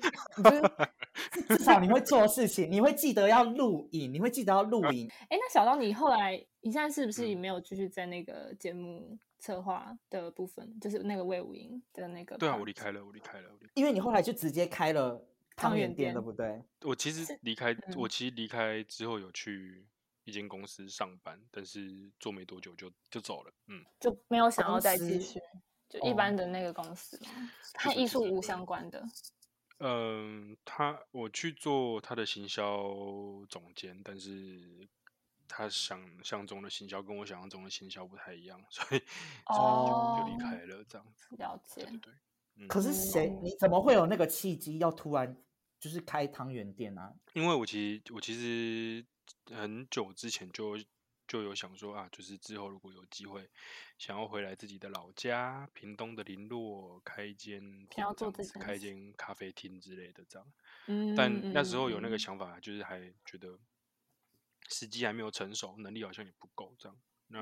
至少你会做事情，你会记得要录影，你会记得要录影。哎，那小刀，你后来你现在是不是也没有继续在那个节目策划的部分，就是那个魏武营的那个？对啊，我离开了，我离开了，因为你后来就直接开了汤圆店，对不对？我其实离开，我其实离开之后有去一间公司上班，但是做没多久就就走了，嗯，就没有想要再继续。就一般的那个公司吗？和艺术无相关的。嗯，他我去做他的行销总监，但是他想象中的行销跟我想象中的行销不太一样，所以就就离开了这样子。了解，对对。可是谁？你怎么会有那个契机要突然就是开汤圆店呢？因为我其实我其实很久之前就。就有想说啊，就是之后如果有机会，想要回来自己的老家屏东的林落，开一间店，开一间咖啡厅之类的这样。嗯，但那时候有那个想法，就是还觉得时机还没有成熟，能力好像也不够这样。那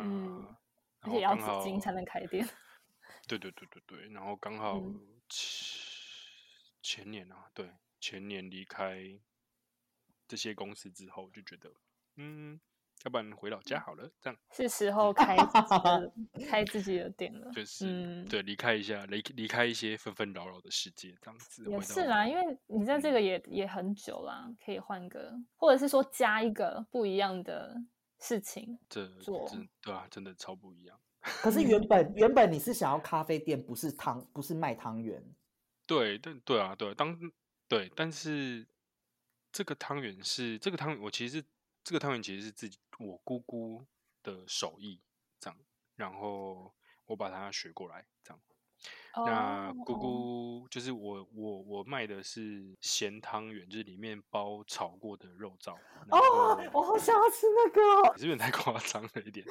而且要资金才能开店。对对对对对，然后刚好前前年啊，对前年离开这些公司之后，就觉得嗯。要不然回老家好了，这样是时候开开自己的 店了。就是，嗯，对，离开一下，离离开一些纷纷扰扰的世界，这样子。也是啦，因为你在这个也也很久啦，可以换个，或者是说加一个不一样的事情这做，对啊，真的超不一样。可是原本原本你是想要咖啡店，不是汤，不是卖汤圆。对，但，对啊，对，当对，但是这个汤圆是这个汤圆，我其实这个汤圆其实是自己。我姑姑的手艺这样，然后我把它学过来这样。那姑姑就是我我我卖的是咸汤圆，就是里面包炒过的肉燥。哦，我好想要吃那个，有点太夸张了一点。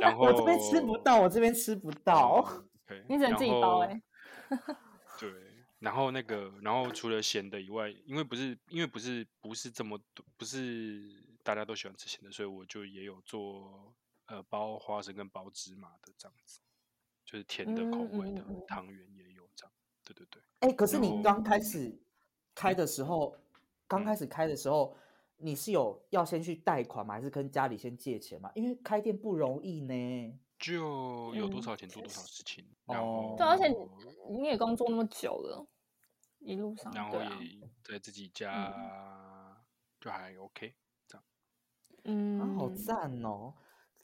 然后我这边吃不到，我这边吃不到。你只能自己包哎。对，然后那个，然后除了咸的以外，因为不是因为不是不是这么多，不是。大家都喜欢吃咸的，所以我就也有做呃包花生跟包芝麻的这样子，就是甜的口味的汤圆也有这样。对对对。哎，可是你刚开始开的时候，刚开始开的时候，你是有要先去贷款吗？还是跟家里先借钱嘛？因为开店不容易呢。就有多少钱做多少事情。哦。对，而且你也工作那么久了，一路上，然后也在自己家，就还 OK。嗯，好赞哦！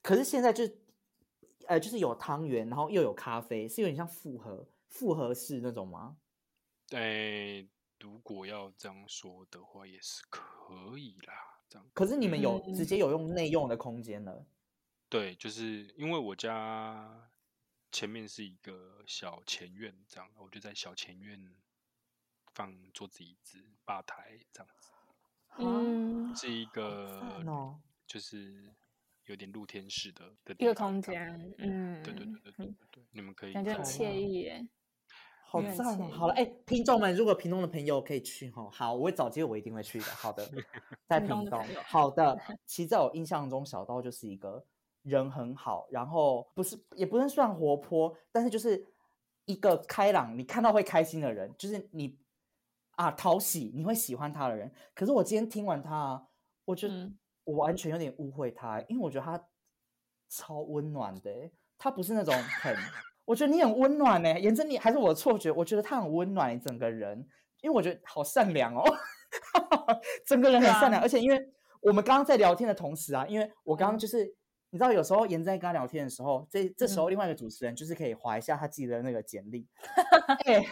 可是现在就呃就是有汤圆，然后又有咖啡，是有点像复合复合式那种吗？对，如果要这样说的话，也是可以啦。这样，可是你们有直接有用内用的空间了？对，就是因为我家前面是一个小前院，这样，我就在小前院放桌子、椅子、吧台这样子。嗯，是一个，就是有点露天式的的一个空间。嗯，对对对对对对，你们可以感觉很惬意耶。好赞哦！好了，哎，听众们，如果屏东的朋友可以去哈，好，我会找机会，我一定会去的。好的，在屏东。好的，其实在我印象中，小刀就是一个人很好，然后不是也不能算活泼，但是就是一个开朗，你看到会开心的人，就是你啊讨喜，你会喜欢他的人。可是我今天听完他，我觉得我完全有点误会他，因为我觉得他超温暖的，他不是那种很。我觉得你很温暖呢，颜真，你还是我的错觉？我觉得他很温暖，整个人，因为我觉得好善良哦，整个人很善良。而且因为我们刚刚在聊天的同时啊，因为我刚刚就是你知道，有时候颜在跟他聊天的时候，这这时候另外一个主持人就是可以划一下他自己的那个简历。哎，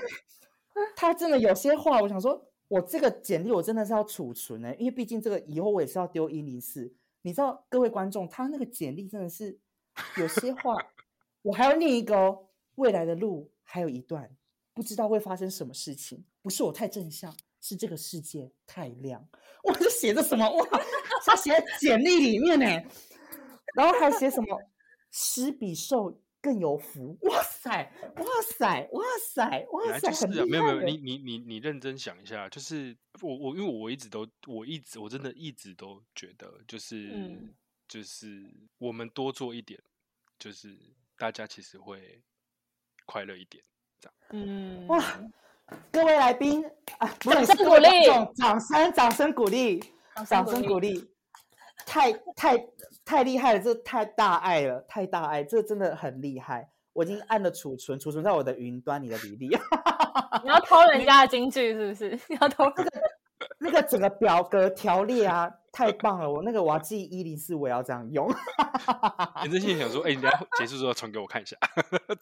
他真的有些话，我想说，我这个简历我真的是要储存呢，因为毕竟这个以后我也是要丢一零四。你知道，各位观众，他那个简历真的是有些话。我还要念一个哦，未来的路还有一段，不知道会发生什么事情。不是我太正向，是这个世界太亮。哇，这写的什么？哇，他写简历里面呢，然后还写什么？施比受更有福。哇塞，哇塞，哇塞，哇塞，很没有没有，你你你你认真想一下，就是我我因为我一直都我一直我真的一直都觉得，就是就是我们多做一点，就是。大家其实会快乐一点，这样。嗯，哇，各位来宾啊，掌声鼓励，掌声，掌声鼓励，掌声鼓励，太太太厉害了，这太大爱了，太大爱，这真的很厉害。我已经按了储存，储存在我的云端，你的履历。你要偷人家的金句是不是？你要偷这个那个整个表格条列啊。太棒了！我那个我要记一零四，我要这样用。颜真心想说：“ 哎，你等下结束之后传给我看一下。”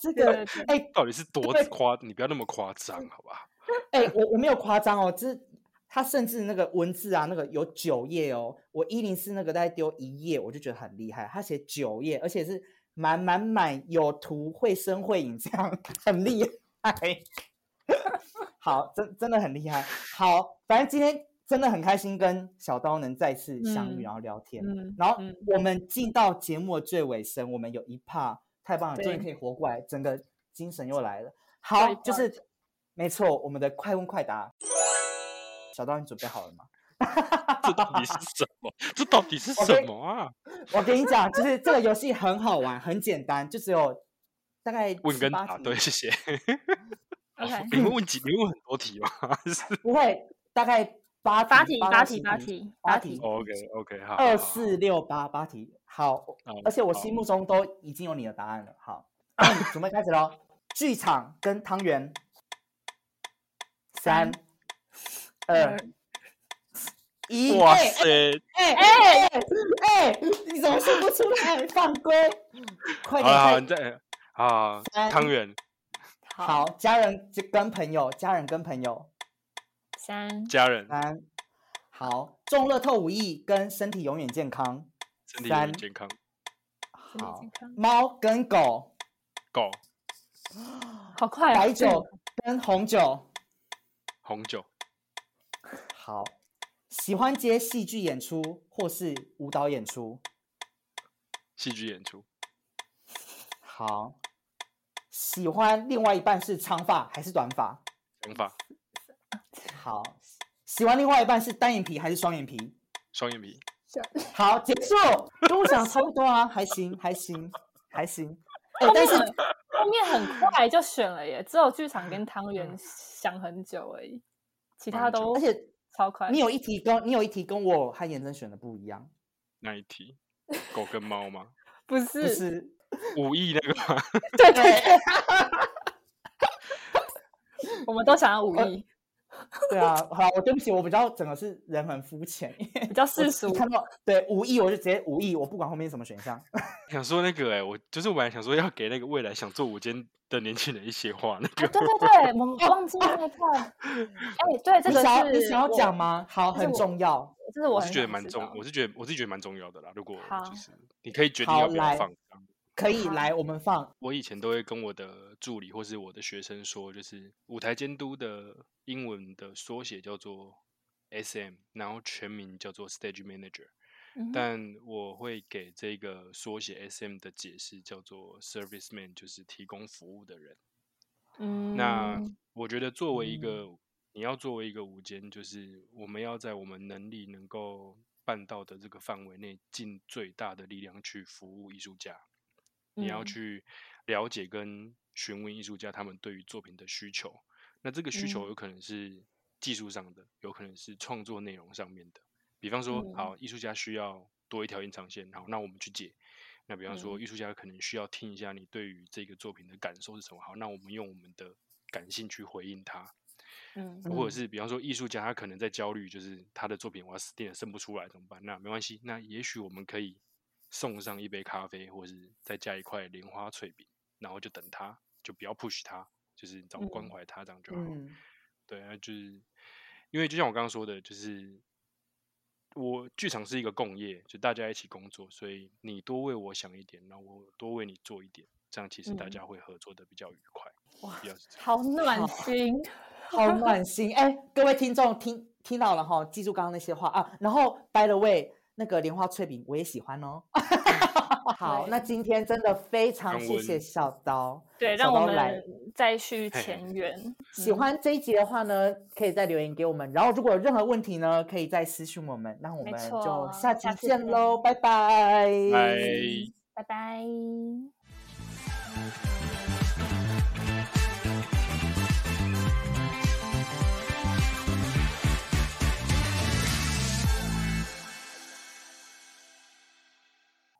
这个哎，到底是多夸？你不要那么夸张，好吧？哎，我我没有夸张哦，就是他甚至那个文字啊，那个有九页哦。我一零四那个在丢一页，我就觉得很厉害。他写九页，而且是满满满有图，绘声绘影，这样 很厉害。好，真真的很厉害。好，反正今天。真的很开心跟小刀能再次相遇，然后聊天。然后我们进到节目的最尾声，我们有一 part 太棒了，终于可以活过来，整个精神又来了。好，就是没错，我们的快问快答。小刀，你准备好了吗？这到底是什么？这到底是 什么啊？我跟你讲，就是这个游戏很好玩，很简单，就只有大概问跟答。对，谢谢。OK，你们问几？你问很多题吗？不会，大概。八八题，八题，八题，八题。OK，OK，好。二四六八八题，好。而且我心目中都已经有你的答案了。好，准备开始喽。剧场跟汤圆。三、二、一。哇塞！哎哎哎！你怎么说不出来？犯规！快点！好，你再啊，汤圆。好，家人跟朋友，家人跟朋友。三家人三好中乐透五亿跟身体永远健康，身体永远健康好猫跟狗狗好快白酒跟红酒红酒好喜欢接戏剧演出或是舞蹈演出戏剧演出 好喜欢另外一半是长发还是短发长发。好，喜欢另外一半是单眼皮还是双眼皮？双眼皮。好，结束。跟我想差不多啊，还行，还行，还行。哎，但是后面很快就选了耶，只有剧场跟汤圆想很久而已，其他都而且超快。你有一题跟你有一题跟我和颜真选的不一样。那一题？狗跟猫吗？不是，不是武艺那个吗？对对对。我们都想要五亿。对啊，好，我对不起，我比较整个是人很肤浅，比较世俗。看到对无意，我就直接无意，我不管后面什么选项。想说那个哎，我就是我本来想说要给那个未来想做午间的年轻人一些话，那个对对对，我们忘记那块。哎，对，这个是你想要讲吗？好，很重要。这是我是觉得蛮重，我是觉得我是觉得蛮重要的啦。如果就是你可以决定要不要放。可以来，我们放。我以前都会跟我的助理或是我的学生说，就是舞台监督的英文的缩写叫做 SM，然后全名叫做 Stage Manager。但我会给这个缩写 SM 的解释叫做 Service Man，就是提供服务的人。嗯，那我觉得作为一个你要作为一个舞监，就是我们要在我们能力能够办到的这个范围内，尽最大的力量去服务艺术家。你要去了解跟询问艺术家他们对于作品的需求，那这个需求有可能是技术上的，有可能是创作内容上面的。比方说，好，艺术家需要多一条延长线，好，那我们去解。那比方说，艺术家可能需要听一下你对于这个作品的感受是什么，好，那我们用我们的感性去回应他。嗯，或者是比方说，艺术家他可能在焦虑，就是他的作品我要死定了，生不出来怎么办？那没关系，那也许我们可以。送上一杯咖啡，或是再加一块莲花脆饼，然后就等他，就不要 push 他，就是找关怀他这样就好。对啊，就是因为就像我刚刚说的，就是我剧场是一个共业，就大家一起工作，所以你多为我想一点，然后我多为你做一点，这样其实大家会合作的比较愉快。哇，好暖 心，好暖心！哎，各位听众听听到了哈，记住刚刚那些话啊。然后，by the way。那个莲花脆饼我也喜欢哦。好，那今天真的非常谢谢小刀，对，让我们再续前缘。喜欢这一集的话呢，可以再留言给我们。然后如果有任何问题呢，可以再私信我们。那我们就下期见喽，拜拜，拜拜拜。